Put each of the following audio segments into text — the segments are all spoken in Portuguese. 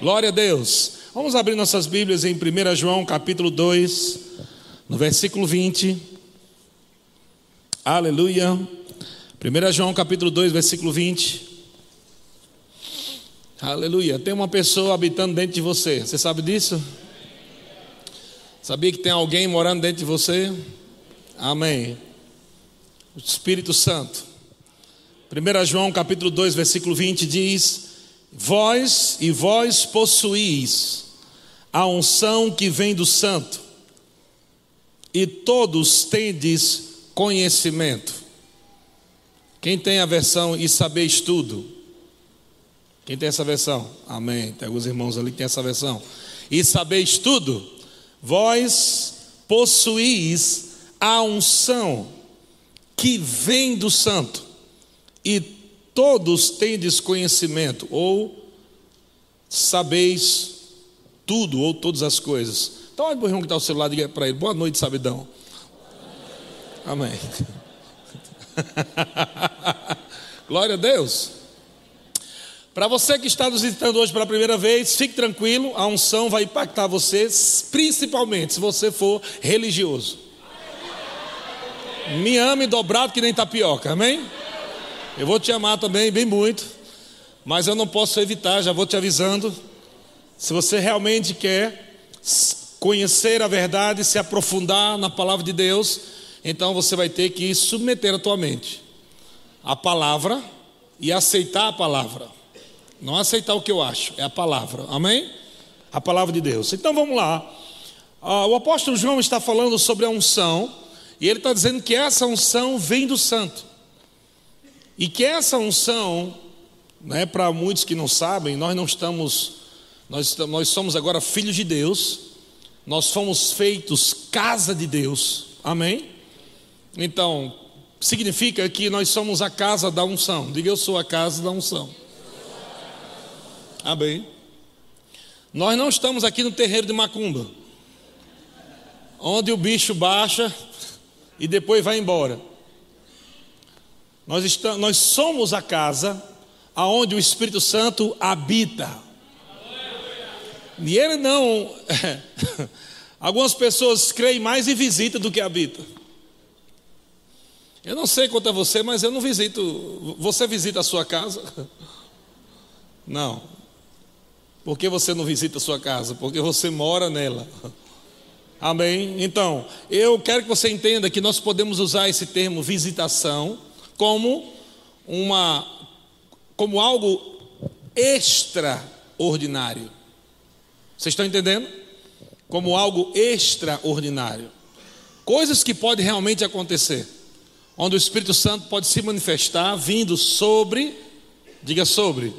Glória a Deus. Vamos abrir nossas Bíblias em 1 João capítulo 2, no versículo 20. Aleluia. 1 João capítulo 2, versículo 20. Aleluia. Tem uma pessoa habitando dentro de você. Você sabe disso? Sabia que tem alguém morando dentro de você? Amém. O Espírito Santo. 1 João capítulo 2, versículo 20 diz: Vós e vós possuís a unção que vem do santo, e todos tendes conhecimento. Quem tem a versão e sabeis tudo? Quem tem essa versão? Amém. Tem alguns irmãos ali que tem essa versão. E sabeis tudo? Vós possuís a unção que vem do santo, e todos tendes conhecimento, ou sabeis tudo, ou todas as coisas. Então, olha para o irmão que está ao seu lado e para ele: Boa noite, sabidão. Amém. Glória a Deus. Para você que está nos visitando hoje pela primeira vez, fique tranquilo, a unção vai impactar você, principalmente se você for religioso. Me ame dobrado que nem tapioca, amém? Eu vou te amar também, bem muito, mas eu não posso evitar, já vou te avisando. Se você realmente quer conhecer a verdade, se aprofundar na palavra de Deus, então você vai ter que submeter a tua mente à palavra e aceitar a palavra. Não aceitar o que eu acho, é a palavra, amém? A palavra de Deus. Então vamos lá. Ah, o apóstolo João está falando sobre a unção, e ele está dizendo que essa unção vem do santo. E que essa unção, né, para muitos que não sabem, nós não estamos, nós, nós somos agora filhos de Deus, nós fomos feitos casa de Deus, amém? Então, significa que nós somos a casa da unção, diga eu sou a casa da unção. Amém. Nós não estamos aqui no terreiro de Macumba, onde o bicho baixa e depois vai embora. Nós, estamos, nós somos a casa aonde o Espírito Santo habita. E ele não. Algumas pessoas creem mais em visita do que habita. Eu não sei quanto a você, mas eu não visito. Você visita a sua casa? Não. Por que você não visita a sua casa? Porque você mora nela. Amém? Então, eu quero que você entenda que nós podemos usar esse termo visitação como uma como algo extraordinário. Vocês estão entendendo? Como algo extraordinário. Coisas que podem realmente acontecer. Onde o Espírito Santo pode se manifestar vindo sobre, diga sobre,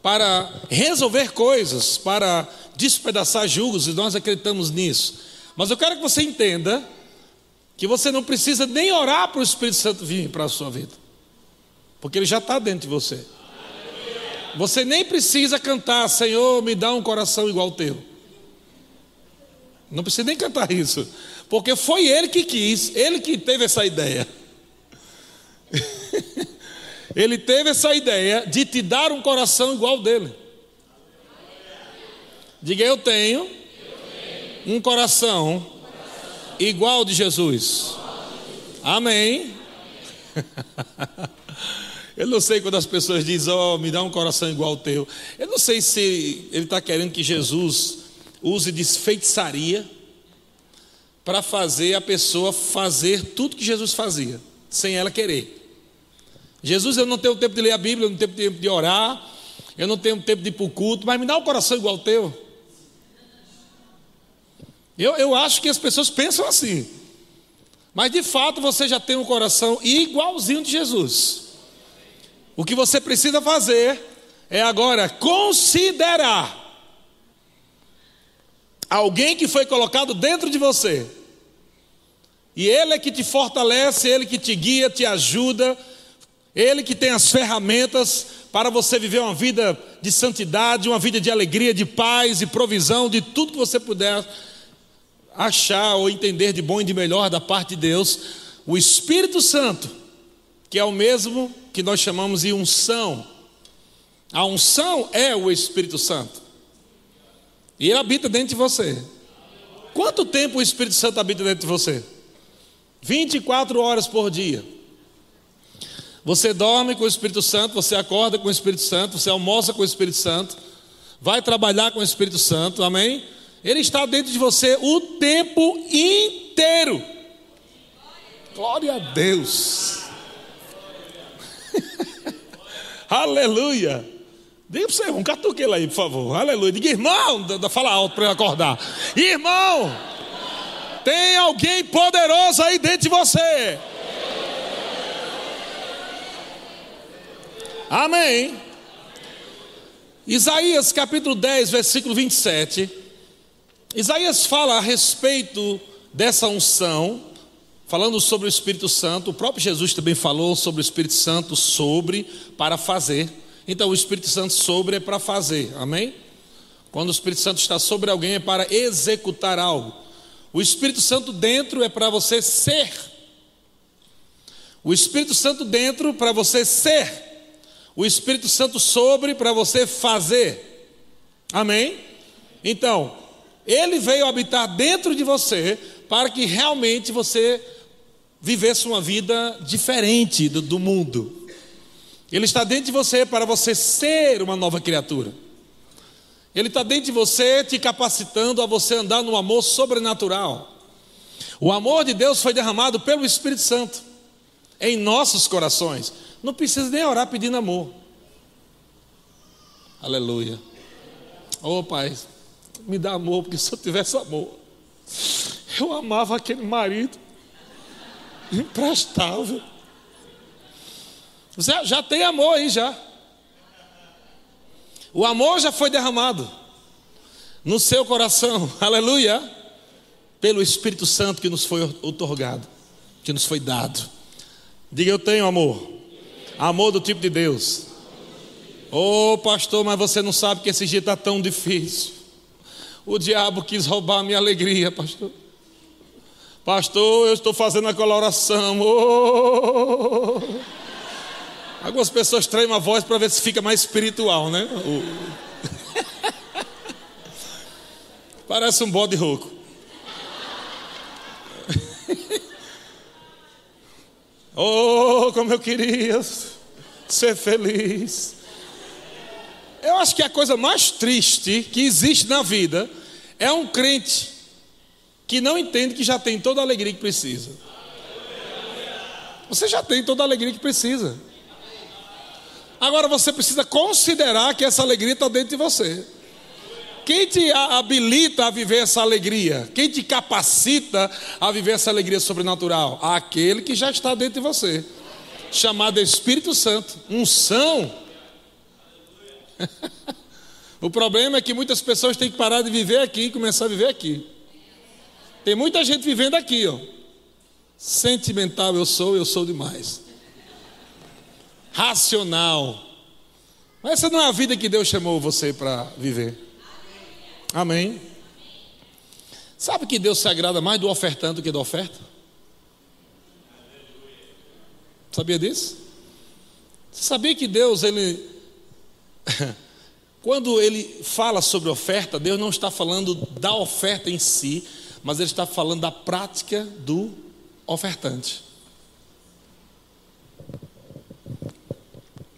para resolver coisas, para despedaçar julgos, e nós acreditamos nisso. Mas eu quero que você entenda que você não precisa nem orar para o Espírito Santo vir para a sua vida, porque ele já está dentro de você. Você nem precisa cantar, Senhor, me dá um coração igual ao teu. Não precisa nem cantar isso, porque foi ele que quis, ele que teve essa ideia. ele teve essa ideia de te dar um coração igual dele. Diga, eu tenho um coração igual de Jesus. Amém. Eu não sei quando as pessoas dizem, oh, me dá um coração igual ao teu. Eu não sei se ele está querendo que Jesus use de feitiçaria para fazer a pessoa fazer tudo que Jesus fazia, sem ela querer. Jesus, eu não tenho tempo de ler a Bíblia, eu não tenho tempo de orar, eu não tenho tempo de ir para o culto, mas me dá um coração igual ao teu. Eu, eu acho que as pessoas pensam assim. Mas de fato você já tem um coração igualzinho de Jesus. O que você precisa fazer é agora considerar alguém que foi colocado dentro de você. E ele é que te fortalece, ele que te guia, te ajuda, ele que tem as ferramentas para você viver uma vida de santidade, uma vida de alegria, de paz e provisão, de tudo que você puder achar ou entender de bom e de melhor da parte de Deus, o Espírito Santo, que é o mesmo que nós chamamos de unção, A unção é o Espírito Santo. E ele habita dentro de você. Quanto tempo o Espírito Santo habita dentro de você? 24 horas por dia. Você dorme com o Espírito Santo, você acorda com o Espírito Santo, você almoça com o Espírito Santo, vai trabalhar com o Espírito Santo, amém? Ele está dentro de você o tempo inteiro. Glória a Deus. Aleluia. Diga para você, um catuqueiro aí, por favor. Aleluia. Diga, irmão, fala alto para eu acordar. Irmão, tem alguém poderoso aí dentro de você. Amém. Isaías capítulo 10, versículo 27. Isaías fala a respeito dessa unção, falando sobre o Espírito Santo. O próprio Jesus também falou sobre o Espírito Santo, sobre, para fazer. Então, o Espírito Santo sobre é para fazer, amém? Quando o Espírito Santo está sobre alguém é para executar algo. O Espírito Santo dentro é para você ser. O Espírito Santo dentro para você ser. O Espírito Santo sobre para você fazer. Amém? Então, ele veio habitar dentro de você para que realmente você vivesse uma vida diferente do, do mundo. Ele está dentro de você para você ser uma nova criatura. Ele está dentro de você te capacitando a você andar no amor sobrenatural. O amor de Deus foi derramado pelo Espírito Santo em nossos corações. Não precisa nem orar pedindo amor. Aleluia. Oh, Pai, me dá amor, porque se eu tivesse amor, eu amava aquele marido imprestável. Você já tem amor aí já. O amor já foi derramado no seu coração, aleluia, pelo Espírito Santo que nos foi otorgado, que nos foi dado. Diga eu tenho amor, amor do tipo de Deus. Ô oh, pastor, mas você não sabe que esse dia está tão difícil. O diabo quis roubar a minha alegria, pastor. Pastor, eu estou fazendo aquela oração. Oh. Algumas pessoas traem a voz para ver se fica mais espiritual, né? Parece um bode rouco. oh, como eu queria ser feliz. Eu acho que a coisa mais triste que existe na vida é um crente que não entende que já tem toda a alegria que precisa. Você já tem toda a alegria que precisa. Agora você precisa considerar que essa alegria está dentro de você. Quem te habilita a viver essa alegria? Quem te capacita a viver essa alegria sobrenatural? Aquele que já está dentro de você, chamado Espírito Santo, unção. o problema é que muitas pessoas têm que parar de viver aqui e começar a viver aqui. Tem muita gente vivendo aqui, ó. Sentimental eu sou, eu sou demais racional. Mas essa não é a vida que Deus chamou você para viver. Amém. Sabe que Deus se agrada mais do ofertante do que da oferta? Sabia disso? Você sabia que Deus, ele. Quando ele fala sobre oferta, Deus não está falando da oferta em si, mas ele está falando da prática do ofertante.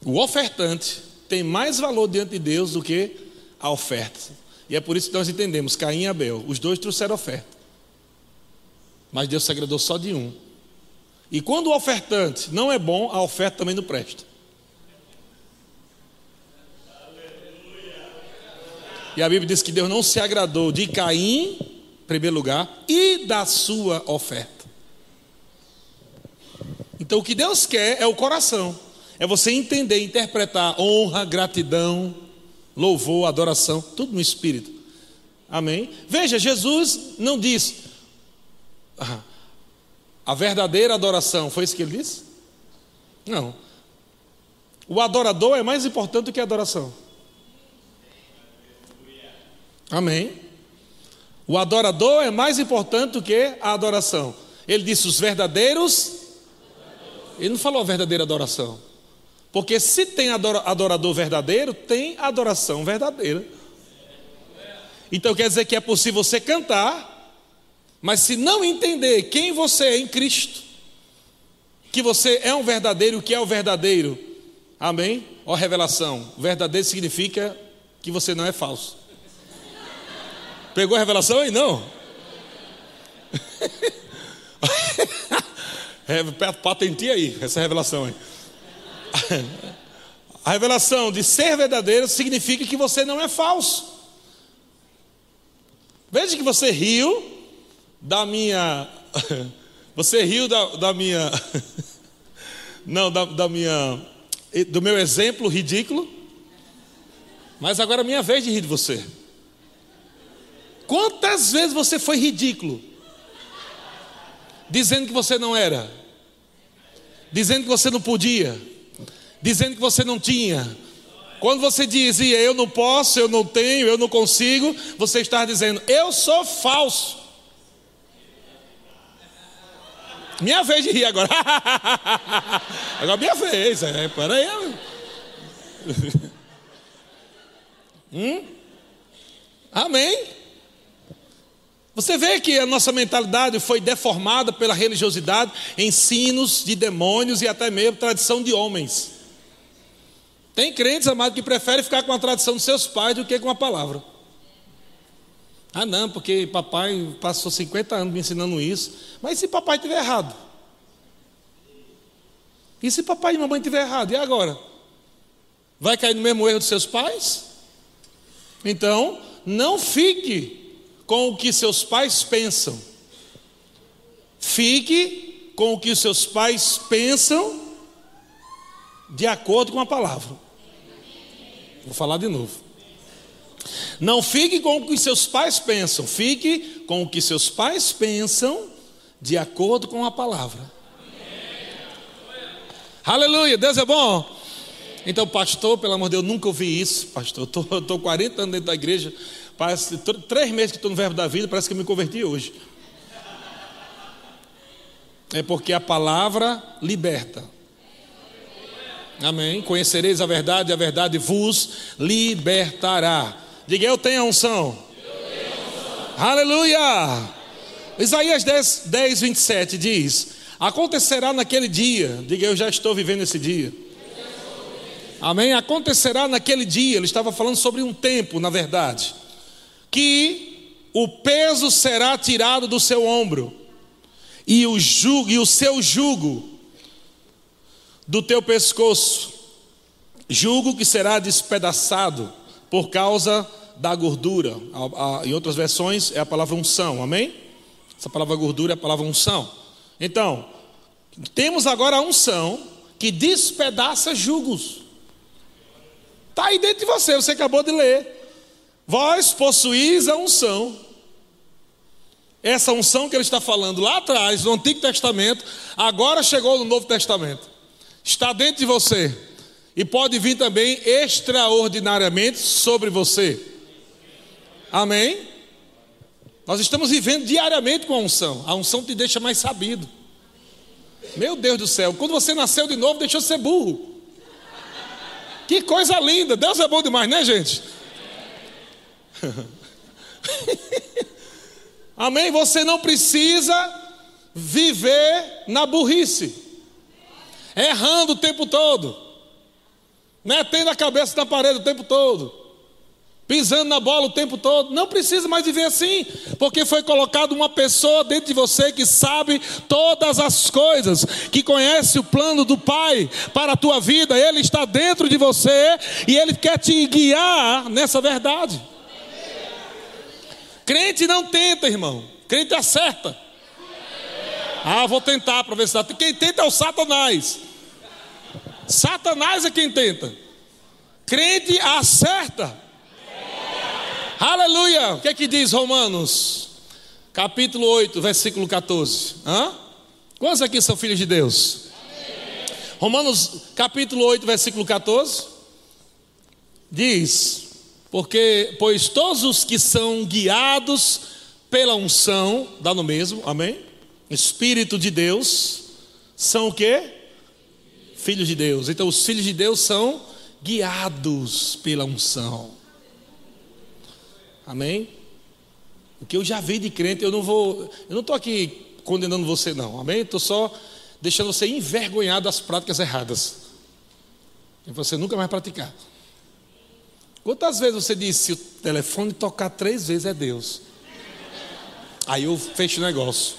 O ofertante tem mais valor diante de Deus do que a oferta. E é por isso que nós entendemos: Caim e Abel, os dois trouxeram oferta. Mas Deus se agradou só de um. E quando o ofertante não é bom, a oferta também não presta. E a Bíblia diz que Deus não se agradou de Caim, em primeiro lugar, e da sua oferta. Então o que Deus quer é o coração. É você entender, interpretar honra, gratidão, louvor, adoração, tudo no espírito. Amém? Veja, Jesus não disse ah, a verdadeira adoração, foi isso que ele disse? Não. O adorador é mais importante do que a adoração. Amém? O adorador é mais importante do que a adoração. Ele disse os verdadeiros. Ele não falou a verdadeira adoração. Porque se tem adorador verdadeiro, tem adoração verdadeira. Então quer dizer que é possível você cantar, mas se não entender quem você é em Cristo, que você é um verdadeiro, o que é o verdadeiro? Amém? Ó revelação. Verdadeiro significa que você não é falso. Pegou a revelação aí? Não. patenteia aí essa revelação aí. A revelação de ser verdadeiro significa que você não é falso. Veja que você riu da minha. Você riu da, da minha. Não, da, da minha. Do meu exemplo ridículo. Mas agora é minha vez de rir de você. Quantas vezes você foi ridículo? Dizendo que você não era. Dizendo que você não podia. Dizendo que você não tinha quando você dizia eu não posso, eu não tenho, eu não consigo, você está dizendo eu sou falso. Minha vez de rir agora. agora minha vez. É, para aí. hum? Amém? Você vê que a nossa mentalidade foi deformada pela religiosidade, ensinos de demônios e até mesmo tradição de homens. Tem crentes, amado, que preferem ficar com a tradição dos seus pais do que com a palavra. Ah, não, porque papai passou 50 anos me ensinando isso. Mas se papai estiver errado? E se papai e mamãe estiver errado? E agora? Vai cair no mesmo erro dos seus pais? Então, não fique com o que seus pais pensam. Fique com o que seus pais pensam de acordo com a palavra. Vou falar de novo. Não fique com o que seus pais pensam, fique com o que seus pais pensam de acordo com a palavra. Aleluia, Deus é bom. Então, pastor, pelo amor de Deus, nunca ouvi isso, pastor. Estou 40 anos dentro da igreja, parece três meses que estou no verbo da vida, parece que eu me converti hoje. É porque a palavra liberta. Amém. Conhecereis a verdade, a verdade vos libertará. Diga, eu tenho a unção. Aleluia. Isaías 10, 10, 27 diz: Acontecerá naquele dia, diga, eu já estou vivendo esse dia. Amém? Acontecerá naquele dia, ele estava falando sobre um tempo, na verdade, que o peso será tirado do seu ombro, e o jugo, e o seu jugo do teu pescoço, julgo que será despedaçado por causa da gordura. em outras versões é a palavra unção, amém? Essa palavra gordura é a palavra unção. Então, temos agora a unção que despedaça jugos. Está aí dentro de você, você acabou de ler. Vós possuís a unção. Essa unção que ele está falando lá atrás, no Antigo Testamento, agora chegou no Novo Testamento está dentro de você e pode vir também extraordinariamente sobre você. Amém? Nós estamos vivendo diariamente com a unção. A unção te deixa mais sabido. Meu Deus do céu, quando você nasceu de novo, deixou de ser burro. Que coisa linda. Deus é bom demais, né, gente? Amém? Você não precisa viver na burrice errando o tempo todo, metendo a cabeça na parede o tempo todo, pisando na bola o tempo todo. Não precisa mais viver assim, porque foi colocado uma pessoa dentro de você que sabe todas as coisas, que conhece o plano do Pai para a tua vida. Ele está dentro de você e ele quer te guiar nessa verdade. Crente não tenta, irmão. Crente acerta. Ah, vou tentar para ver se dá. Quem tenta é o Satanás. Satanás é quem tenta. Crente acerta. Aleluia. O que é que diz Romanos? Capítulo 8, versículo 14. Hã? Quantos aqui são filhos de Deus? Romanos capítulo 8, versículo 14. Diz: Porque, pois todos os que são guiados pela unção, dá no mesmo, amém? Espírito de Deus, são o que? filhos de Deus. Então, os filhos de Deus são guiados pela unção. Amém? O que eu já vi de crente, eu não vou, eu não estou aqui condenando você, não. Amém? Estou só deixando você envergonhado das práticas erradas. E você nunca mais praticar. Quantas vezes você disse, se o telefone tocar três vezes é Deus? Aí eu fecho o negócio.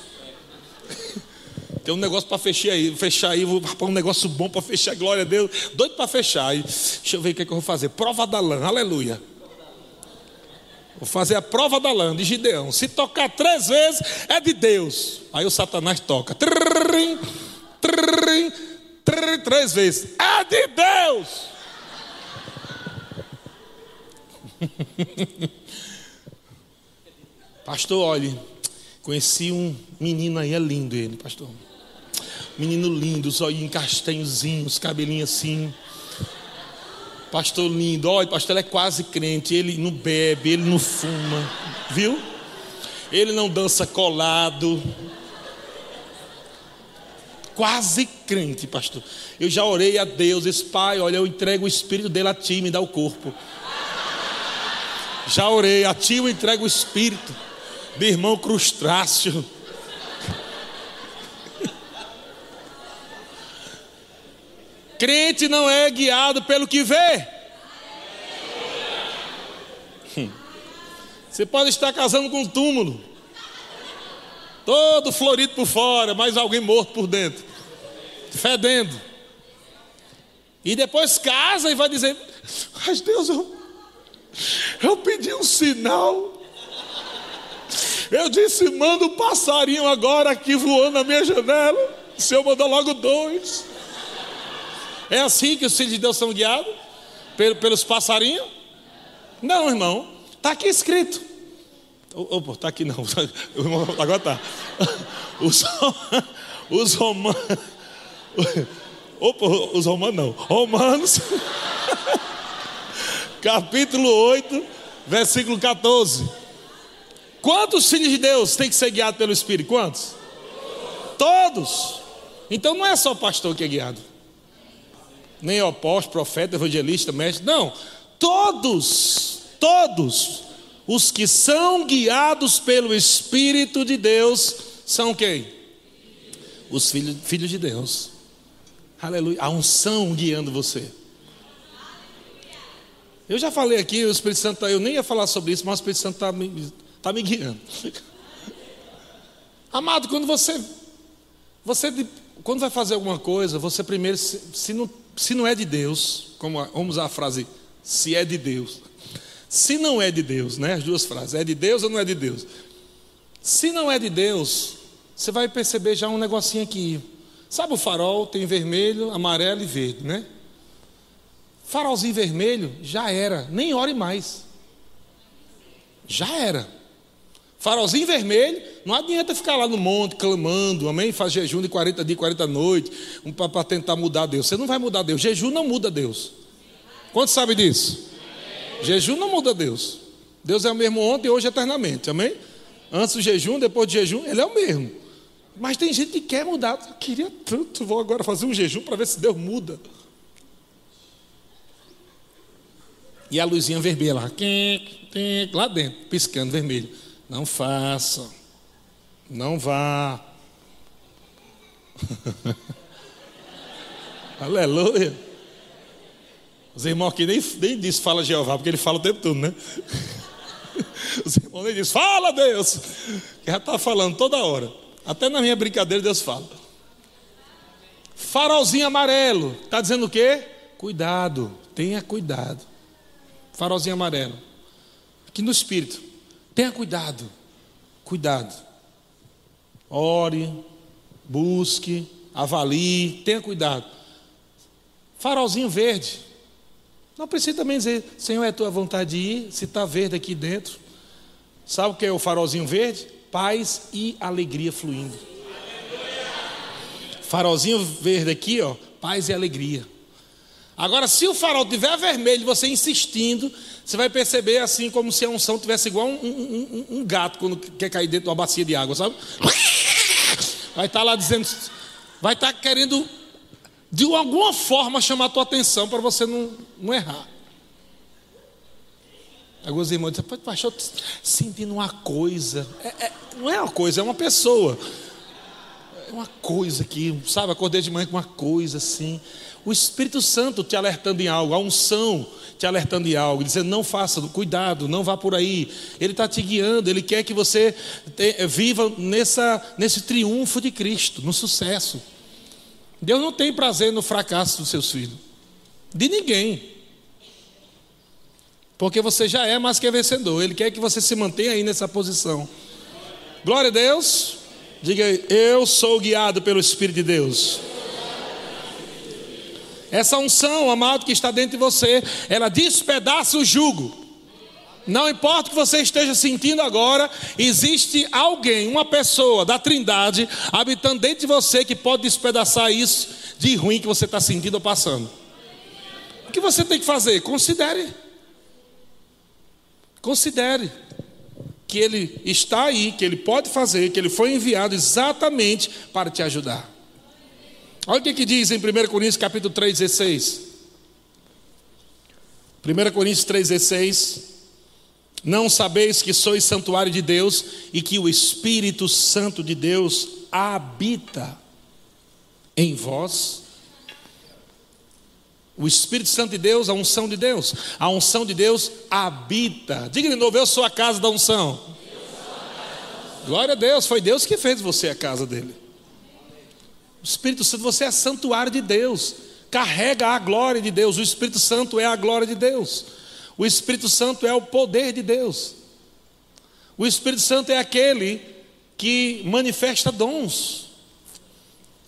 Tem um negócio para fechar aí, fechar aí, vou pôr um negócio bom para fechar, glória a Deus. Doido para fechar. Deixa eu ver o que, é que eu vou fazer. Prova da lã, aleluia. Vou fazer a prova da lã de Gideão. Se tocar três vezes, é de Deus. Aí o Satanás toca. Trrr, trrr, trrr, três vezes. É de Deus. pastor, olhe, conheci um menino aí, é lindo ele, pastor. Menino lindo, os olhinhos castanhozinhos, cabelinho assim. Pastor lindo, olha, pastor, ele é quase crente, ele não bebe, ele não fuma, viu? Ele não dança colado. Quase crente, pastor. Eu já orei a Deus, esse pai, olha, eu entrego o espírito dele a ti, me dá o corpo. Já orei, a ti eu entrego o espírito de irmão crustáceo. Crente não é guiado pelo que vê. Você pode estar casando com um túmulo, todo florido por fora, mas alguém morto por dentro, fedendo. E depois casa e vai dizer: Mas Deus, eu, eu pedi um sinal. Eu disse: manda um passarinho agora aqui voando na minha janela. O Senhor mandou logo dois. É assim que os filhos de Deus são guiados? Pelos passarinhos? Não, irmão. Está aqui escrito. Opa, está aqui não. Agora está. Os, os romanos. Opa, os romanos não. Romanos. Capítulo 8, versículo 14. Quantos filhos de Deus têm que ser guiados pelo Espírito? Quantos? Todos. Então não é só pastor que é guiado nem apóstolo, profeta, evangelista, mestre, não. Todos, todos os que são guiados pelo Espírito de Deus são quem? Os filhos, filhos de Deus. Aleluia. A unção guiando você. Eu já falei aqui, o Espírito Santo, tá, eu nem ia falar sobre isso, mas o Espírito Santo está me, tá me guiando. Amado, quando você, você, quando vai fazer alguma coisa, você primeiro, se, se não se não é de Deus, como vamos usar a frase, se é de Deus. Se não é de Deus, né? As duas frases, é de Deus ou não é de Deus? Se não é de Deus, você vai perceber já um negocinho aqui. Sabe o farol tem vermelho, amarelo e verde, né? Farolzinho vermelho já era, nem ore mais. Já era. Farolzinho vermelho, não adianta ficar lá no monte clamando, amém? Faz jejum de 40 dias, 40 noites, um, para tentar mudar Deus. Você não vai mudar Deus. Jejum não muda Deus. Quantos sabem disso? Amém. Jejum não muda Deus. Deus é o mesmo ontem e hoje eternamente, amém? Antes do jejum, depois do jejum, ele é o mesmo. Mas tem gente que quer mudar. Eu queria tanto, vou agora fazer um jejum para ver se Deus muda. E a luzinha vermelha lá, lá dentro, piscando vermelho. Não faça. Não vá. Aleluia. Os irmãos aqui nem, nem diz fala Jeová, porque ele fala o tempo todo, né? Os irmãos nem diz fala Deus. Que já está falando toda hora. Até na minha brincadeira Deus fala. Farolzinho amarelo. Está dizendo o quê? Cuidado. Tenha cuidado. Farolzinho amarelo. Aqui no espírito. Tenha cuidado, cuidado. Ore, busque, avalie, tenha cuidado. Farolzinho verde. Não precisa também dizer, Senhor, é tua vontade de ir, se está verde aqui dentro. Sabe o que é o farolzinho verde? Paz e alegria fluindo. Farolzinho verde aqui, ó, paz e alegria. Agora, se o farol tiver vermelho, você insistindo, você vai perceber assim como se a unção tivesse igual um, um, um, um gato quando quer cair dentro de uma bacia de água, sabe? Vai estar tá lá dizendo, vai estar tá querendo de alguma forma chamar a tua atenção para você não, não errar. Alguns irmãos dizem, pastor, sentindo uma coisa. É, é, não é uma coisa, é uma pessoa. Uma coisa que, sabe, acordei de manhã com uma coisa assim. O Espírito Santo te alertando em algo, a unção te alertando em algo, dizendo: não faça, cuidado, não vá por aí. Ele está te guiando, ele quer que você te, viva nessa, nesse triunfo de Cristo, no sucesso. Deus não tem prazer no fracasso dos seus filhos, de ninguém. Porque você já é mais que vencedor. Ele quer que você se mantenha aí nessa posição. Glória a Deus. Diga, eu sou guiado pelo Espírito de Deus. Essa unção, amado, que está dentro de você, ela despedaça o jugo. Não importa o que você esteja sentindo agora, existe alguém, uma pessoa da Trindade, habitando dentro de você que pode despedaçar isso de ruim que você está sentindo ou passando. O que você tem que fazer? Considere. Considere que Ele está aí, que Ele pode fazer, que Ele foi enviado exatamente para te ajudar. Olha o que, que diz em 1 Coríntios capítulo 3, 16. 1 Coríntios 3, 16. Não sabeis que sois santuário de Deus e que o Espírito Santo de Deus habita em vós? O Espírito Santo de Deus, a unção de Deus. A unção de Deus habita. Diga de novo, eu sou a casa da unção. Glória a Deus, foi Deus que fez você a casa dele. O Espírito Santo, você é santuário de Deus. Carrega a glória de Deus. O Espírito Santo é a glória de Deus. O Espírito Santo é o poder de Deus. O Espírito Santo é aquele que manifesta dons.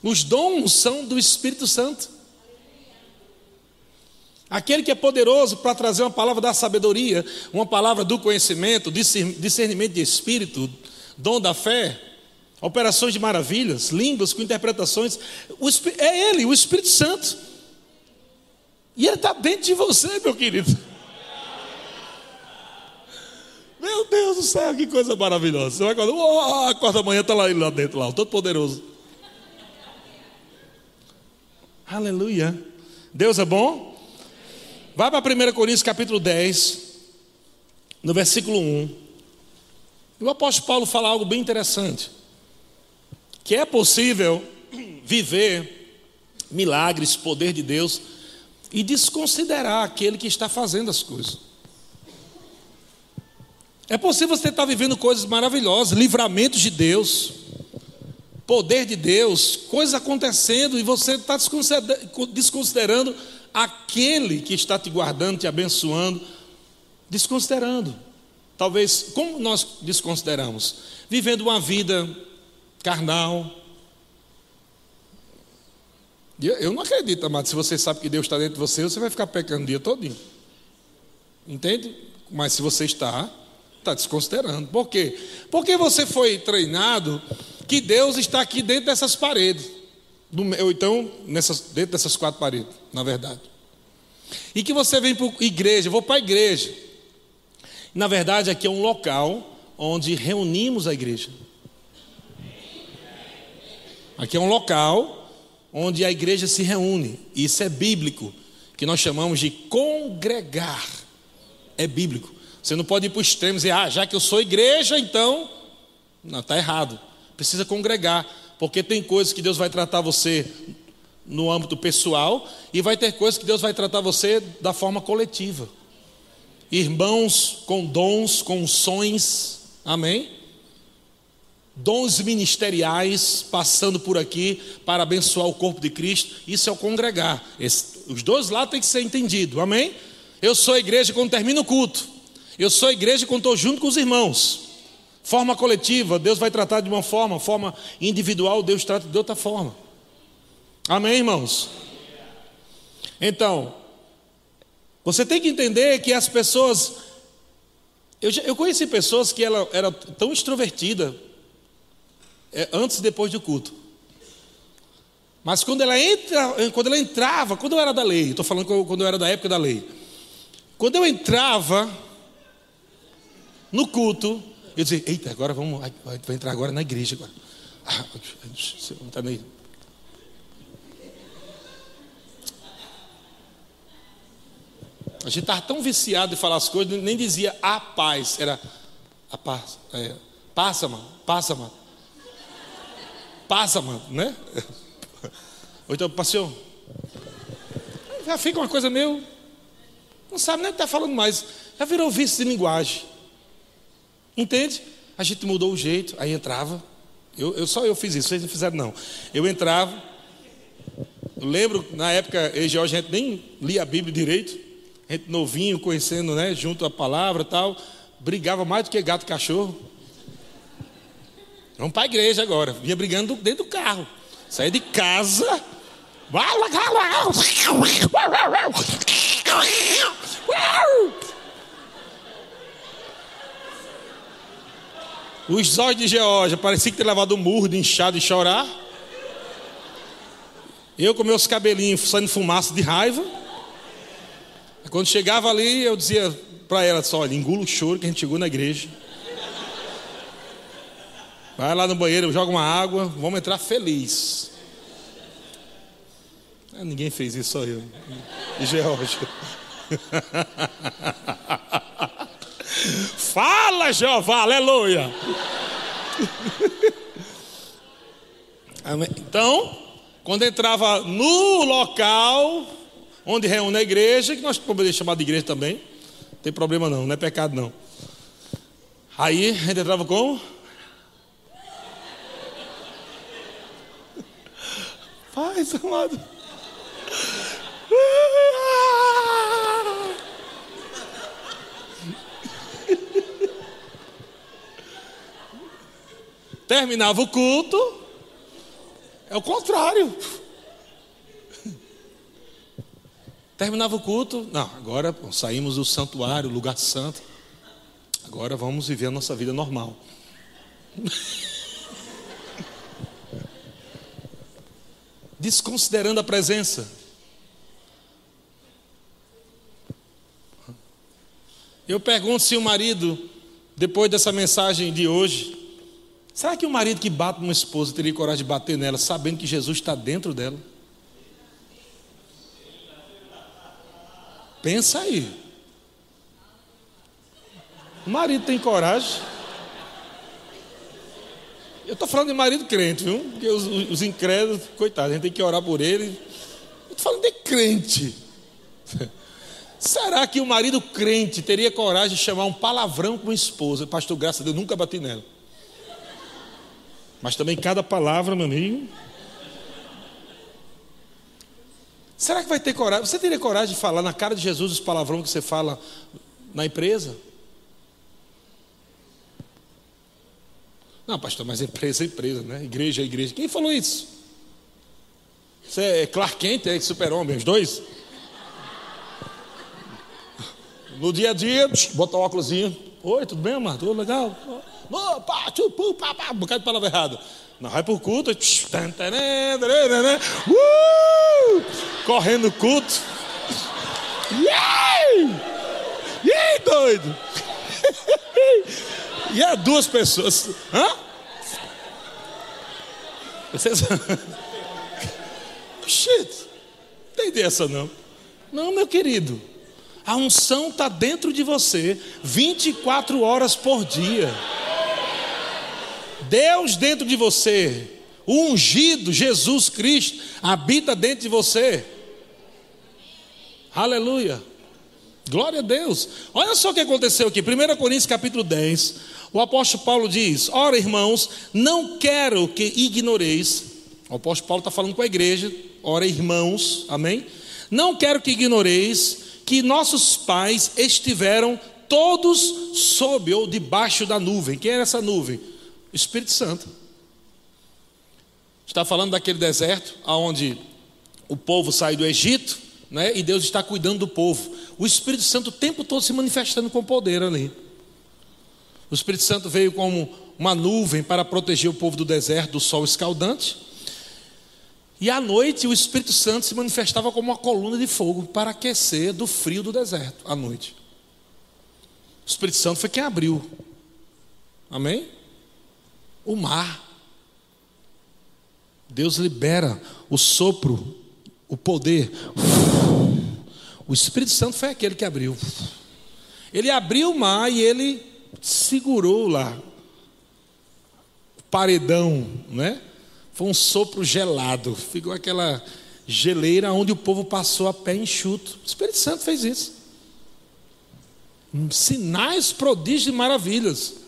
Os dons são do Espírito Santo. Aquele que é poderoso para trazer uma palavra da sabedoria, uma palavra do conhecimento, discernimento de espírito, dom da fé, operações de maravilhas, línguas com interpretações. é Ele, o Espírito Santo. E Ele está dentro de você, meu querido. Meu Deus do céu, que coisa maravilhosa. Você vai acordar, oh, acorda amanhã, está lá lá dentro, lá, todo poderoso. Aleluia. Deus é bom? Vai para 1 Coríntios capítulo 10, no versículo 1. E o apóstolo Paulo fala algo bem interessante. Que é possível viver milagres, poder de Deus, e desconsiderar aquele que está fazendo as coisas. É possível você estar vivendo coisas maravilhosas, livramentos de Deus, poder de Deus, coisas acontecendo, e você está desconsiderando aquele que está te guardando, te abençoando, desconsiderando. Talvez, como nós desconsideramos? Vivendo uma vida carnal. Eu não acredito, amado, se você sabe que Deus está dentro de você, você vai ficar pecando o dia todinho. Entende? Mas se você está, está desconsiderando. Por quê? Porque você foi treinado que Deus está aqui dentro dessas paredes ou então nessas, dentro dessas quatro paredes, na verdade. E que você vem para a igreja, vou para a igreja. Na verdade, aqui é um local onde reunimos a igreja. Aqui é um local onde a igreja se reúne. Isso é bíblico, que nós chamamos de congregar. É bíblico. Você não pode ir para o extremo e dizer, ah, já que eu sou igreja, então. Não, está errado. Precisa congregar. Porque tem coisas que Deus vai tratar você no âmbito pessoal e vai ter coisas que Deus vai tratar você da forma coletiva. Irmãos com dons, com unções, amém? Dons ministeriais passando por aqui para abençoar o corpo de Cristo, isso é o congregar. Os dois lados têm que ser entendido, amém? Eu sou igreja quando termino o culto, eu sou igreja quando estou junto com os irmãos. Forma coletiva, Deus vai tratar de uma forma, forma individual, Deus trata de outra forma. Amém, irmãos? Então, você tem que entender que as pessoas. Eu, eu conheci pessoas que ela era tão extrovertida é, antes e depois do culto. Mas quando ela, entra, quando ela entrava, quando eu era da lei, estou falando quando eu era da época da lei. Quando eu entrava no culto, eu dizer, eita, agora vamos, vai entrar agora na igreja agora. Ah, não está meio. A gente estava tão viciado em falar as coisas, nem dizia a paz, era a paz. É, passa, mano, passa, mano. Passa, mano, né? Ou então, passeou. Já fica uma coisa meio. Não sabe nem o que está falando mais. Já virou vício de linguagem. Entende? A gente mudou o jeito, aí entrava. Eu, eu só eu fiz isso, vocês não fizeram não. Eu entrava. Eu lembro, na época, eu e Jorge, a gente nem lia a Bíblia direito. A gente novinho, conhecendo, né, junto a palavra tal. Brigava mais do que gato e cachorro. Vamos para a igreja agora. Vinha brigando dentro do carro. Saía de casa. Os olhos de Geórgia parecia que ter levado um murro de inchado e chorar. Eu com meus cabelinhos saindo fumaça de raiva. Quando chegava ali, eu dizia para ela só: olha, engula o choro que a gente chegou na igreja. Vai lá no banheiro, joga uma água, vamos entrar feliz. Ah, ninguém fez isso, só eu. E Geórgia. Fala, Jeová, aleluia. Então, quando entrava no local onde reúne a igreja, que nós podemos chamar de igreja também, não tem problema não, não é pecado não. Aí a gente entrava como? Paz, amado. Terminava o culto, é o contrário. Terminava o culto, não, agora saímos do santuário, lugar santo. Agora vamos viver a nossa vida normal. Desconsiderando a presença. Eu pergunto se o marido, depois dessa mensagem de hoje, será que o marido que bate numa esposa teria coragem de bater nela, sabendo que Jesus está dentro dela? Pensa aí. O marido tem coragem. Eu estou falando de marido crente, viu? Porque os, os incrédulos, coitados, a gente tem que orar por ele. Eu estou falando de crente. Será que o marido crente teria coragem de chamar um palavrão com a esposa? Pastor, graças a Deus, nunca bati nela. Mas também cada palavra, meu amigo. Será que vai ter coragem? Você teria coragem de falar na cara de Jesus os palavrões que você fala na empresa? Não, pastor, mas empresa é empresa, né? Igreja é igreja. Quem falou isso? Você é Clark Kent, é super-homem, os dois? No dia a dia, bota o óculos. Oi, tudo bem, amado? Tudo legal? Opa, tchupu, pá, pá, um bocado de palavra errada. Não, vai pro culto. uh, correndo culto. Yay! Yay, doido! e é duas pessoas. Hã? Vocês. Shit, não tem dessa não. Não, meu querido. A unção está dentro de você 24 horas por dia. Deus dentro de você, o ungido Jesus Cristo, habita dentro de você. Aleluia. Glória a Deus. Olha só o que aconteceu aqui. 1 Coríntios capítulo 10. O apóstolo Paulo diz: Ora, irmãos, não quero que ignoreis. O apóstolo Paulo está falando com a igreja. Ora, irmãos, amém? Não quero que ignoreis que nossos pais estiveram todos sob ou debaixo da nuvem. Quem era essa nuvem? Espírito Santo. Está falando daquele deserto onde o povo sai do Egito, né? E Deus está cuidando do povo. O Espírito Santo o tempo todo se manifestando com poder ali. O Espírito Santo veio como uma nuvem para proteger o povo do deserto do sol escaldante. E à noite o Espírito Santo se manifestava como uma coluna de fogo para aquecer do frio do deserto à noite. O Espírito Santo foi quem abriu. Amém? O mar. Deus libera o sopro, o poder. O Espírito Santo foi aquele que abriu. Ele abriu o mar e ele segurou lá. Paredão, né? Foi um sopro gelado. Ficou aquela geleira onde o povo passou a pé enxuto. O Espírito Santo fez isso. Sinais, prodígios e maravilhas.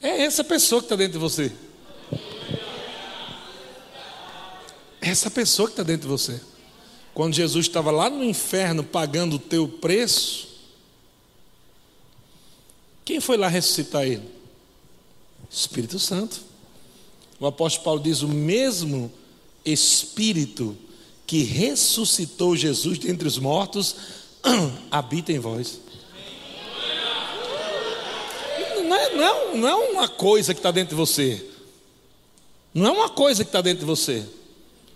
É essa pessoa que está dentro de você. Essa pessoa que está dentro de você. Quando Jesus estava lá no inferno pagando o teu preço, quem foi lá ressuscitar ele? Espírito Santo. O apóstolo Paulo diz: o mesmo Espírito que ressuscitou Jesus dentre os mortos habita em vós. Não é, não, é, não é uma coisa que está dentro de você. Não é uma coisa que está dentro de você.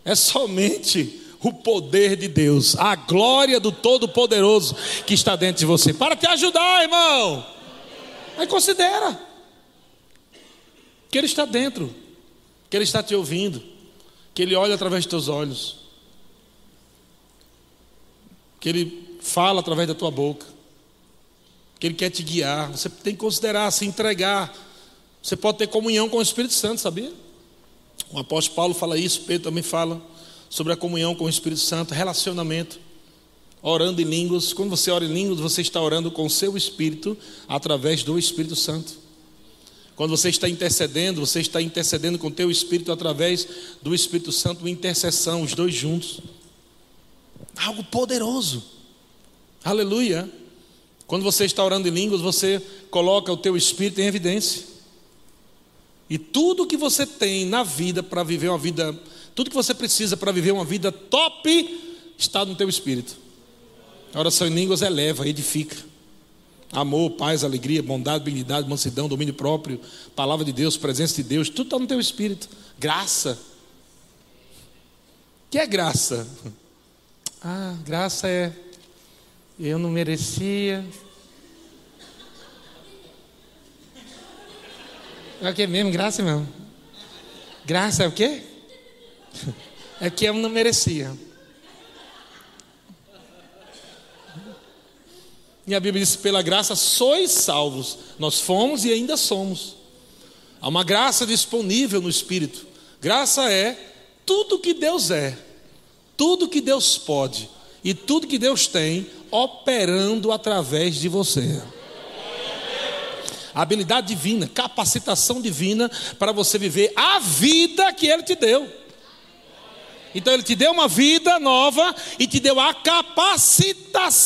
É somente o poder de Deus, a glória do Todo-Poderoso que está dentro de você. Para te ajudar, irmão. Aí considera que Ele está dentro, que Ele está te ouvindo, que Ele olha através dos teus olhos, que Ele fala através da tua boca, que Ele quer te guiar. Você tem que considerar, se entregar. Você pode ter comunhão com o Espírito Santo, sabia? O apóstolo Paulo fala isso, Pedro também fala sobre a comunhão com o Espírito Santo, relacionamento, orando em línguas. Quando você ora em línguas, você está orando com o seu Espírito através do Espírito Santo. Quando você está intercedendo, você está intercedendo com o teu Espírito através do Espírito Santo, intercessão, os dois juntos. Algo poderoso. Aleluia. Quando você está orando em línguas, você coloca o teu Espírito em evidência. E tudo que você tem na vida para viver uma vida, tudo que você precisa para viver uma vida top, está no teu espírito. A oração em línguas eleva, edifica. Amor, paz, alegria, bondade, benignidade, mansidão, domínio próprio, palavra de Deus, presença de Deus, tudo está no teu espírito. Graça. O que é graça? Ah, graça é eu não merecia, É o que mesmo? Graça mesmo. Graça é o quê? É que eu não merecia. E a Bíblia diz: pela graça sois salvos. Nós fomos e ainda somos. Há uma graça disponível no Espírito. Graça é tudo que Deus é, tudo que Deus pode e tudo que Deus tem operando através de você habilidade divina, capacitação divina para você viver a vida que Ele te deu. Então Ele te deu uma vida nova e te deu a capacitação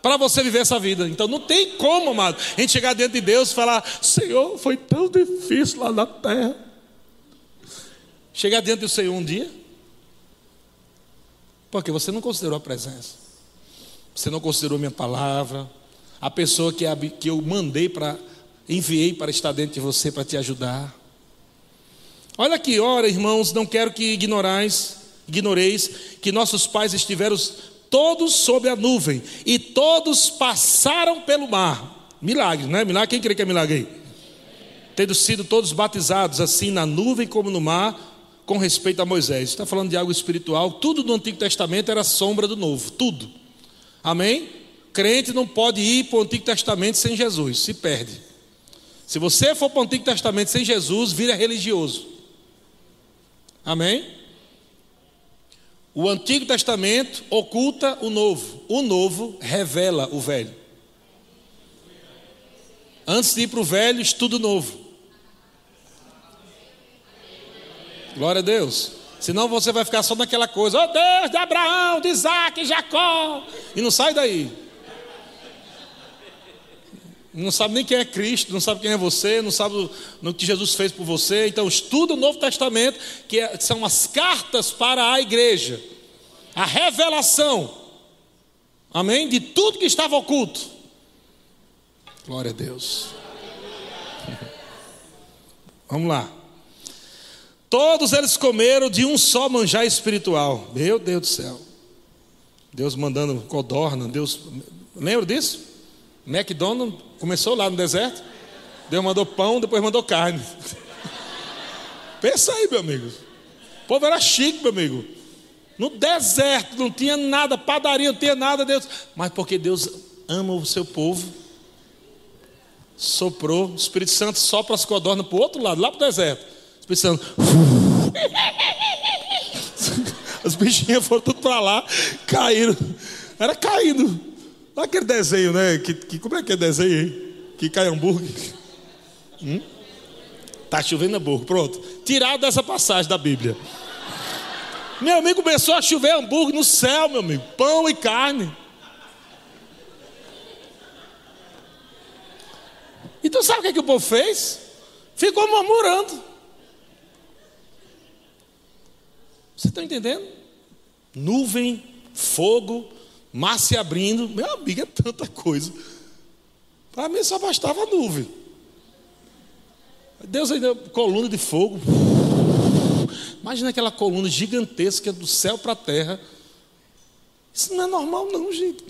para você viver essa vida. Então não tem como, amado, a gente chegar dentro de Deus e falar: Senhor, foi tão difícil lá na terra. Chegar dentro do Senhor um dia, porque você não considerou a presença, você não considerou minha palavra, a pessoa que, que eu mandei para, enviei para estar dentro de você para te ajudar. Olha aqui, ora, irmãos, não quero que ignorais, ignoreis que nossos pais estiveram todos sob a nuvem e todos passaram pelo mar. Milagre, não é milagre? Quem crê que é milagre aí? Tendo sido todos batizados assim na nuvem como no mar, com respeito a Moisés. Está falando de algo espiritual. Tudo do Antigo Testamento era sombra do Novo, tudo. Amém? Crente não pode ir para o Antigo Testamento sem Jesus, se perde. Se você for para o Antigo Testamento sem Jesus, vira religioso. Amém? O Antigo Testamento oculta o Novo, o Novo revela o Velho. Antes de ir para o Velho, estudo novo. Glória a Deus. Senão você vai ficar só naquela coisa, oh Deus de Abraão, de Isaac, Jacó, e não sai daí não sabe nem quem é Cristo, não sabe quem é você, não sabe o que Jesus fez por você. Então, estuda o Novo Testamento, que é, são as cartas para a igreja, a revelação, amém? De tudo que estava oculto. Glória a Deus. Vamos lá. Todos eles comeram de um só manjar espiritual. Meu Deus do céu. Deus mandando codorna, Deus. Lembra disso? McDonald's começou lá no deserto. Deus mandou pão, depois mandou carne. Pensa aí, meu amigo. O povo era chique, meu amigo. No deserto, não tinha nada, padaria, não tinha nada, Deus. Mas porque Deus ama o seu povo, soprou, o Espírito Santo sopra as codornas para o outro lado, lá para o deserto. O Espírito Santo. As bichinhas foram tudo para lá, caíram. Era caindo. Aquele desenho, né? Que, que, como é que é desenho? Que cai hambúrguer. Hum? Tá chovendo hambúrguer, pronto. Tirado dessa passagem da Bíblia. Meu amigo começou a chover hambúrguer no céu, meu amigo. Pão e carne. Então sabe o que, que o povo fez? Ficou murmurando. Você está entendendo? Nuvem, fogo, mar se abrindo. Meu amigo, é tanta coisa. Para mim só bastava a nuvem. Deus ainda, coluna de fogo. Imagina aquela coluna gigantesca do céu para a terra. Isso não é normal, não, gente.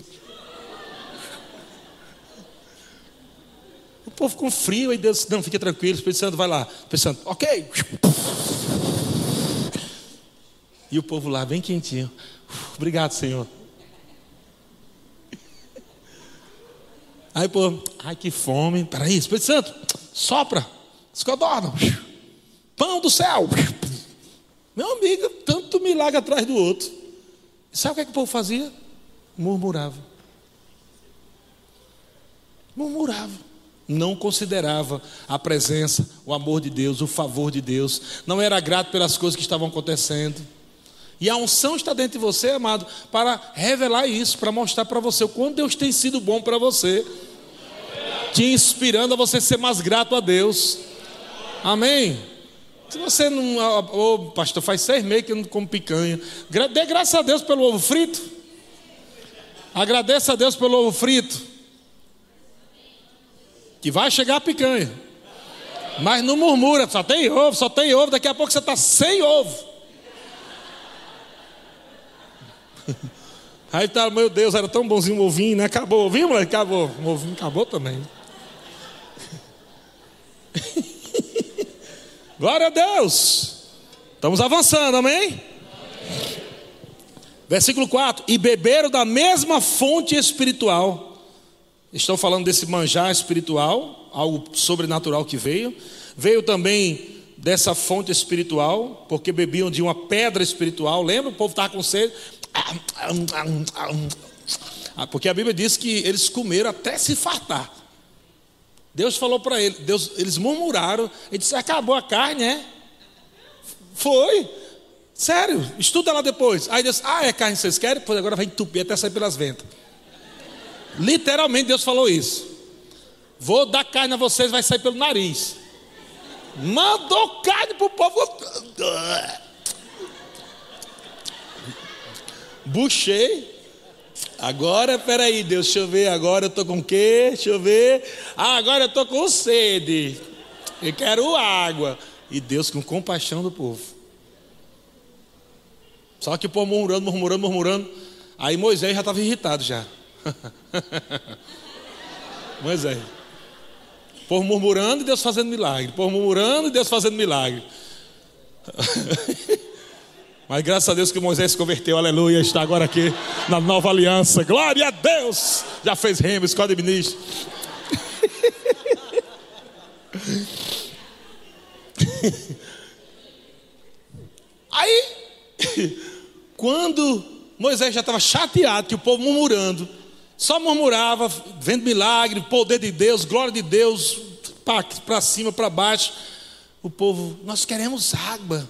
O povo com frio, aí Deus, não, fica tranquilo, Espírito Santo vai lá. Pensando, ok. E o povo lá, bem quentinho. Obrigado, Senhor. Aí, pô, ai que fome. Peraí, Espírito Santo, sopra, escodorna, pão do céu. Meu amigo, tanto milagre atrás do outro. Sabe o que, é que o povo fazia? Murmurava. Murmurava. Não considerava a presença, o amor de Deus, o favor de Deus. Não era grato pelas coisas que estavam acontecendo. E a unção está dentro de você, amado, para revelar isso, para mostrar para você o quanto Deus tem sido bom para você, te inspirando a você ser mais grato a Deus. Amém? Se você não. Ô, oh, pastor, faz seis meses que eu não como picanha. Dê graças a Deus pelo ovo frito. Agradeça a Deus pelo ovo frito. Que vai chegar a picanha. Mas não murmura, só tem ovo, só tem ovo. Daqui a pouco você está sem ovo. Aí tá, meu Deus, era tão bonzinho o ovinho, né? Acabou ovinho, moleque? Acabou. O ovinho acabou também. Glória a Deus. Estamos avançando, amém? Versículo 4: E beberam da mesma fonte espiritual. Estão falando desse manjar espiritual, algo sobrenatural que veio. Veio também dessa fonte espiritual, porque bebiam de uma pedra espiritual. Lembra? O povo estava com sede. Ah, porque a Bíblia diz que eles comeram até se fartar. Deus falou para eles, Deus, eles murmuraram, ele disse: acabou a carne, é? Foi. Sério, estuda lá depois. Aí Deus, ah, é carne que vocês querem? Pois agora vai entupir até sair pelas ventas. Literalmente Deus falou isso. Vou dar carne a vocês, vai sair pelo nariz. Mandou carne para o povo. Buchei. Agora, peraí, Deus, deixa eu ver, agora eu estou com o quê? Deixa eu ver. Ah, agora eu estou com sede. Eu quero água. E Deus com compaixão do povo. Só que o povo murmurando, murmurando, murmurando. Aí Moisés já estava irritado já. Moisés. O povo murmurando e Deus fazendo milagre. O povo murmurando e Deus fazendo milagre. Mas graças a Deus que Moisés se converteu, aleluia, está agora aqui na nova aliança. Glória a Deus! Já fez remo, escola de ministro. Aí, quando Moisés já estava chateado, que o povo murmurando, só murmurava, vendo milagre, poder de Deus, glória de Deus, para cima, para baixo. O povo, nós queremos água.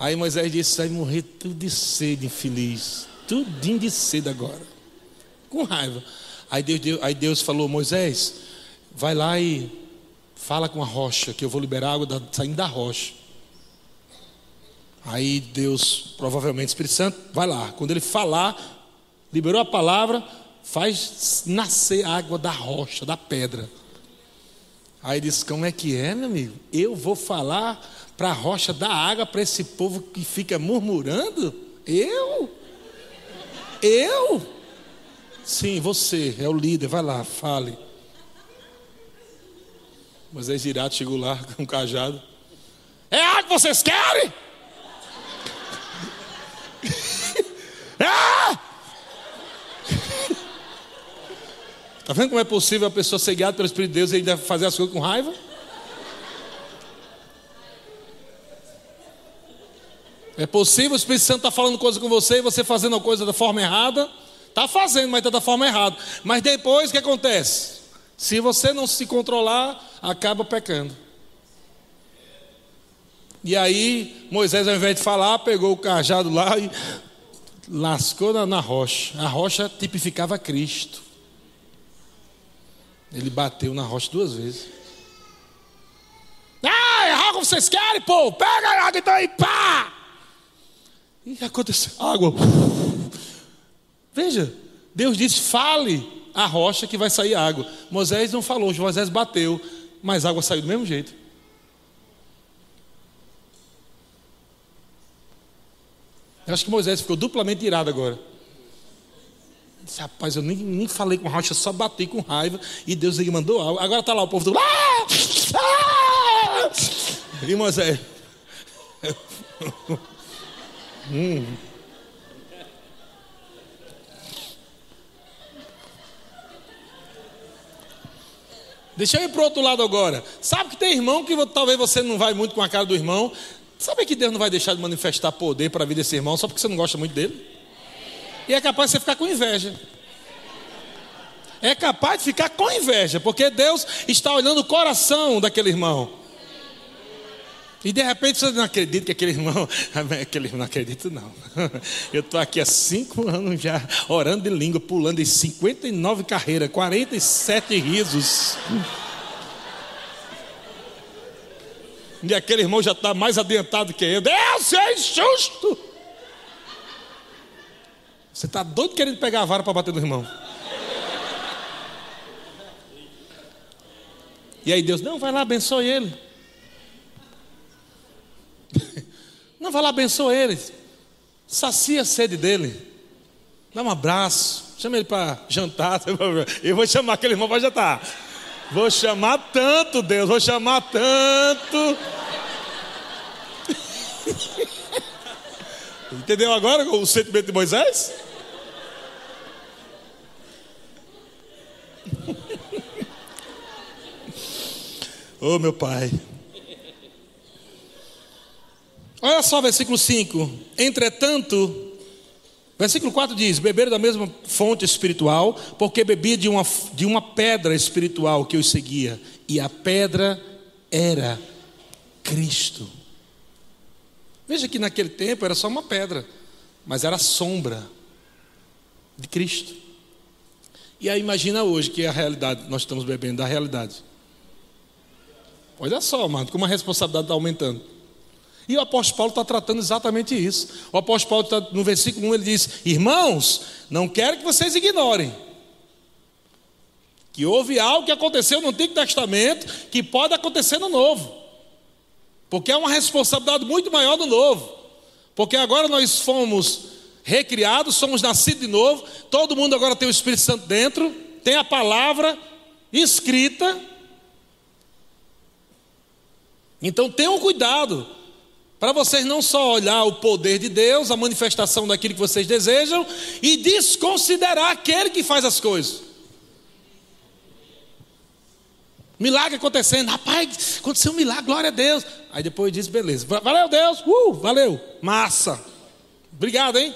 Aí Moisés disse: vai morrer tudo de sede, infeliz. Tudinho de sede agora. Com raiva. Aí Deus, aí Deus falou: Moisés, vai lá e fala com a rocha, que eu vou liberar água da, saindo da rocha. Aí Deus, provavelmente, Espírito Santo, vai lá. Quando ele falar, liberou a palavra, faz nascer água da rocha, da pedra. Aí disse: Como é que é, meu amigo? Eu vou falar para a rocha dar água para esse povo que fica murmurando? Eu? Eu? Sim, você é o líder, vai lá, fale. Moisés Girato chegou lá com um cajado. É água que vocês querem? Ah! Está vendo como é possível a pessoa ser guiada pelo Espírito de Deus e ainda fazer as coisas com raiva? É possível o Espírito Santo estar tá falando coisa com você e você fazendo a coisa da forma errada? Está fazendo, mas está da forma errada. Mas depois o que acontece? Se você não se controlar, acaba pecando. E aí, Moisés, ao invés de falar, pegou o cajado lá e lascou na, na rocha. A rocha tipificava Cristo. Ele bateu na rocha duas vezes. Ah, é água vocês querem, pô? Pega a água então aí, pá! E aconteceu água. Veja, Deus disse: fale a rocha que vai sair água. Moisés não falou, Moisés bateu, mas água saiu do mesmo jeito. Eu acho que Moisés ficou duplamente irado agora. Disse, rapaz, eu nem, nem falei com rocha, só bati com raiva e Deus aí mandou algo. Agora está lá o povo do. Ah! Ah! E Moisés. Deixa eu ir para o outro lado agora. Sabe que tem irmão que talvez você não vai muito com a cara do irmão, Sabe que Deus não vai deixar de manifestar poder para a vida desse irmão só porque você não gosta muito dele? E é capaz de você ficar com inveja. É capaz de ficar com inveja, porque Deus está olhando o coração daquele irmão. E de repente você não acredita que aquele irmão, aquele irmão não acredito não. Eu estou aqui há cinco anos já orando de língua, pulando em 59 carreiras, 47 risos. E aquele irmão já está mais adiantado que eu. Deus, é injusto! Você está doido querendo pegar a vara para bater no irmão. E aí Deus, não, vai lá, abençoe ele. Não, vai lá, abençoe ele. Sacia a sede dele. Dá um abraço. Chama ele para jantar. Eu vou chamar aquele irmão para jantar. Vou chamar tanto, Deus, vou chamar tanto. Entendeu agora o sentimento de Moisés? oh, meu pai. Olha só, versículo 5. Entretanto, Versículo 4 diz: Beberam da mesma fonte espiritual, porque bebia de uma, de uma pedra espiritual que os seguia, e a pedra era Cristo. Veja que naquele tempo era só uma pedra, mas era a sombra de Cristo. E aí imagina hoje que é a realidade, nós estamos bebendo da realidade. Olha só, mano, como a responsabilidade está aumentando. E o apóstolo Paulo está tratando exatamente isso. O apóstolo Paulo está no versículo 1, ele diz: Irmãos, não quero que vocês ignorem que houve algo que aconteceu no Antigo Testamento que pode acontecer no Novo. Porque é uma responsabilidade muito maior do Novo. Porque agora nós fomos recriados, somos nascidos de novo, todo mundo agora tem o Espírito Santo dentro, tem a palavra escrita. Então tenham cuidado para vocês não só olhar o poder de Deus, a manifestação daquilo que vocês desejam, e desconsiderar aquele que faz as coisas. Milagre acontecendo, rapaz, aconteceu um milagre, glória a Deus. Aí depois diz, beleza, valeu Deus, uh, valeu, massa, obrigado, hein?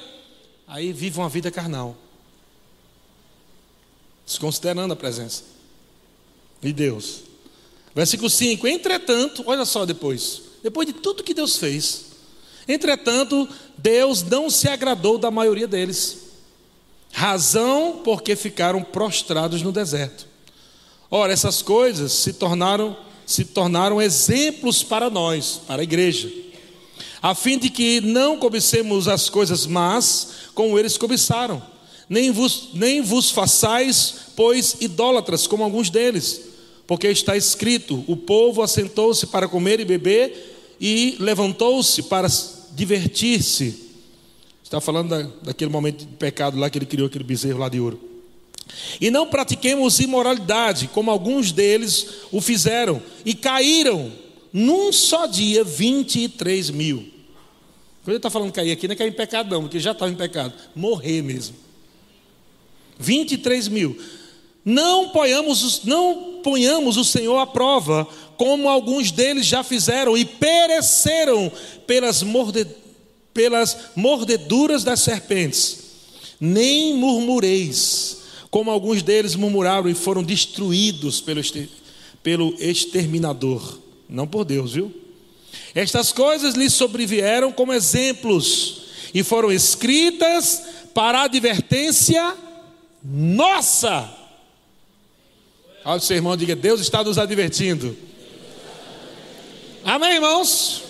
Aí vive uma vida carnal, desconsiderando a presença de Deus. Versículo 5: Entretanto, olha só depois, depois de tudo que Deus fez. Entretanto, Deus não se agradou da maioria deles, razão porque ficaram prostrados no deserto. Ora, essas coisas se tornaram se tornaram exemplos para nós, para a igreja, a fim de que não cobicemos as coisas más como eles cobiçaram, nem vos, nem vos façais, pois idólatras como alguns deles, porque está escrito: o povo assentou-se para comer e beber e levantou-se para divertir-se. Está falando da, daquele momento de pecado lá que ele criou aquele bezerro lá de ouro. E não pratiquemos imoralidade, como alguns deles o fizeram, e caíram num só dia 23 mil. Quando ele está falando cair aqui, não é cair em pecado, não, porque já estava em pecado. Morrer mesmo. 23 mil. Não ponhamos, não ponhamos o Senhor à prova, como alguns deles já fizeram e pereceram pelas, morde, pelas mordeduras das serpentes. Nem murmureis, como alguns deles murmuraram e foram destruídos pelo, pelo exterminador. Não por Deus, viu? Estas coisas lhes sobrevieram como exemplos e foram escritas para advertência nossa. Olha o seu irmão, diga: Deus está nos advertindo. Amém, irmãos?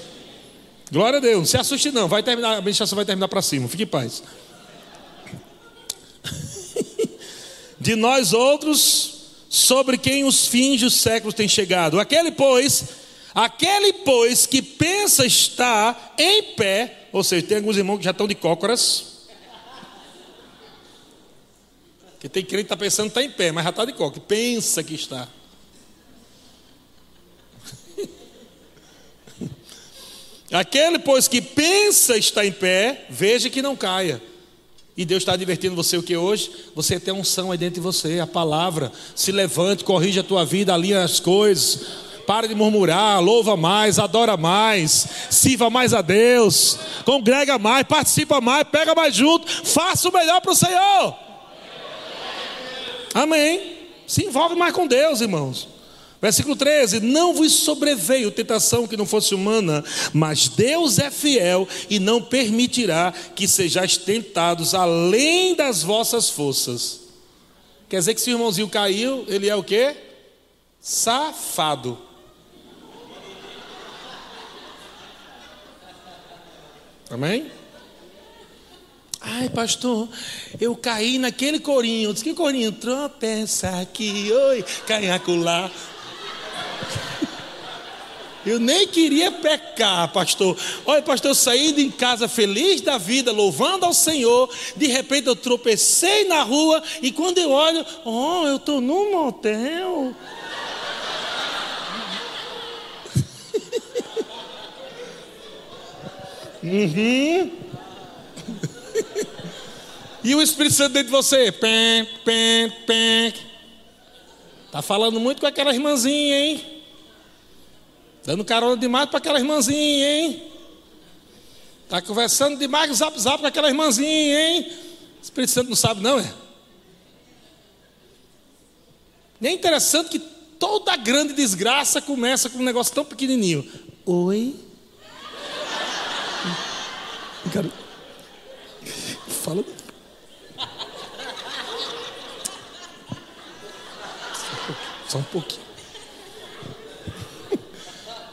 Glória a Deus. Não se assuste, não. Vai terminar, a ministração vai terminar para cima. Fique em paz. De nós outros, sobre quem os fins dos séculos têm chegado. Aquele, pois, aquele, pois, que pensa estar em pé, ou seja, tem alguns irmãos que já estão de cócoras. Que tem crente que está pensando que está em pé, mas já está de cócoras. Pensa que está. Aquele, pois, que pensa estar em pé, veja que não caia. E Deus está advertindo você o que hoje? Você tem unção aí dentro de você, a palavra. Se levante, corrija a tua vida, alinha as coisas. Pare de murmurar, louva mais, adora mais, sirva mais a Deus, congrega mais, participa mais, pega mais junto, faça o melhor para o Senhor. Amém. Se envolve mais com Deus, irmãos. Versículo 13: Não vos sobreveio tentação que não fosse humana, mas Deus é fiel e não permitirá que sejais tentados além das vossas forças. Quer dizer que se o irmãozinho caiu, ele é o que? Safado. Amém? Ai, pastor, eu caí naquele corinho. Diz que corinho? Tropeça aqui, oi, cai acolá. Eu nem queria pecar, pastor. Olha, pastor, eu saí de casa feliz da vida, louvando ao Senhor. De repente eu tropecei na rua e quando eu olho, oh, eu estou num motel. uhum. E o Espírito Santo dentro de você, pem, pem, pem. Tá falando muito com aquela irmãzinha, hein? Dando carona demais para aquela irmãzinha, hein? Está conversando demais zap zap com aquela irmãzinha, hein? O Espírito Santo não sabe, não, é? E é interessante que toda grande desgraça começa com um negócio tão pequenininho. Oi? Cara, fala. Só um pouquinho.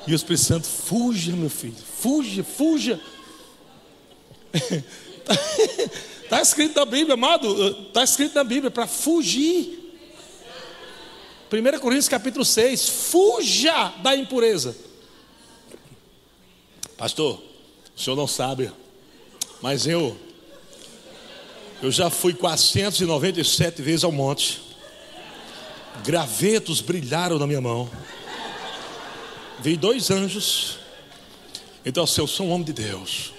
E o Espírito Santo, fuja, meu filho, fuja, fuja. Está escrito na Bíblia, amado, está escrito na Bíblia para fugir. 1 Coríntios capítulo 6, fuja da impureza. Pastor, o senhor não sabe, mas eu, eu já fui 497 vezes ao monte, gravetos brilharam na minha mão veio dois anjos. Então, assim, eu sou um homem de Deus.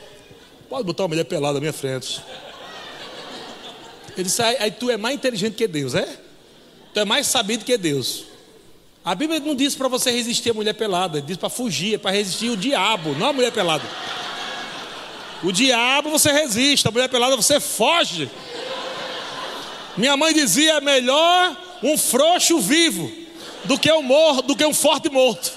Pode botar uma mulher pelada na minha frente. Ele disse: aí, aí tu é mais inteligente que Deus, é? Tu é mais sabido que Deus. A Bíblia não diz para você resistir a mulher pelada, diz para fugir, é para resistir o diabo, não a mulher pelada. O diabo você resiste, a mulher pelada você foge. Minha mãe dizia: é melhor um frouxo vivo do que um morto, do que um forte morto.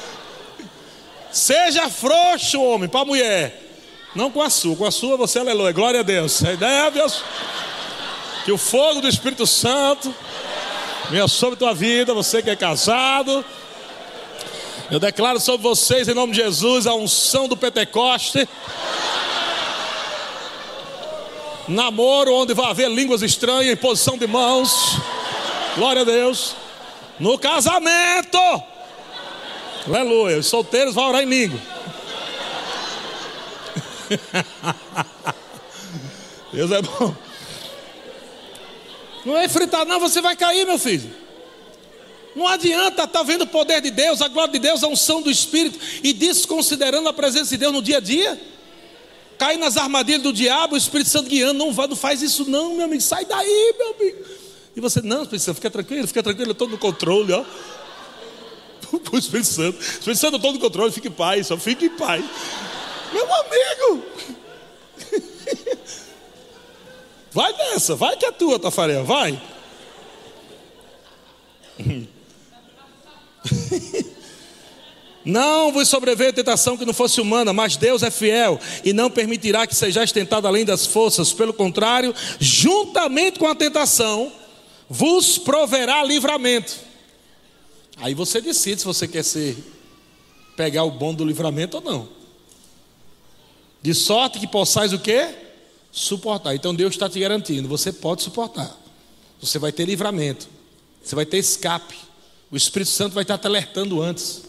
Seja frouxo, homem, para a mulher. Não com a sua, com a sua você aleluia. Glória a Deus. A ideia é Deus. Que o fogo do Espírito Santo venha sobre tua vida, você que é casado. Eu declaro sobre vocês, em nome de Jesus, a unção do Pentecoste. Namoro onde vai haver línguas estranhas, em posição de mãos. Glória a Deus. No casamento Aleluia. Os solteiros vão orar em língua. Deus é bom. Não é fritar, não, você vai cair, meu filho. Não adianta estar tá vendo o poder de Deus, a glória de Deus, a unção do Espírito e desconsiderando a presença de Deus no dia a dia. Cai nas armadilhas do diabo, o Espírito Santo guiando, não, vai, não faz isso não, meu amigo, sai daí, meu amigo. E você, não, Espírito Santo, fica tranquilo, fica tranquilo, eu estou no controle, ó. O Espírito Santo, Espírito Santo, eu estou no controle, fique em paz, só fique em paz. Meu amigo, vai nessa, vai que é tua, Tafarel, vai. Não vos sobreveio tentação que não fosse humana, mas Deus é fiel e não permitirá que sejais tentado além das forças. Pelo contrário, juntamente com a tentação, vos proverá livramento. Aí você decide se você quer ser pegar o bom do livramento ou não. De sorte que possais o quê? Suportar. Então Deus está te garantindo, você pode suportar. Você vai ter livramento. Você vai ter escape. O Espírito Santo vai estar te alertando antes.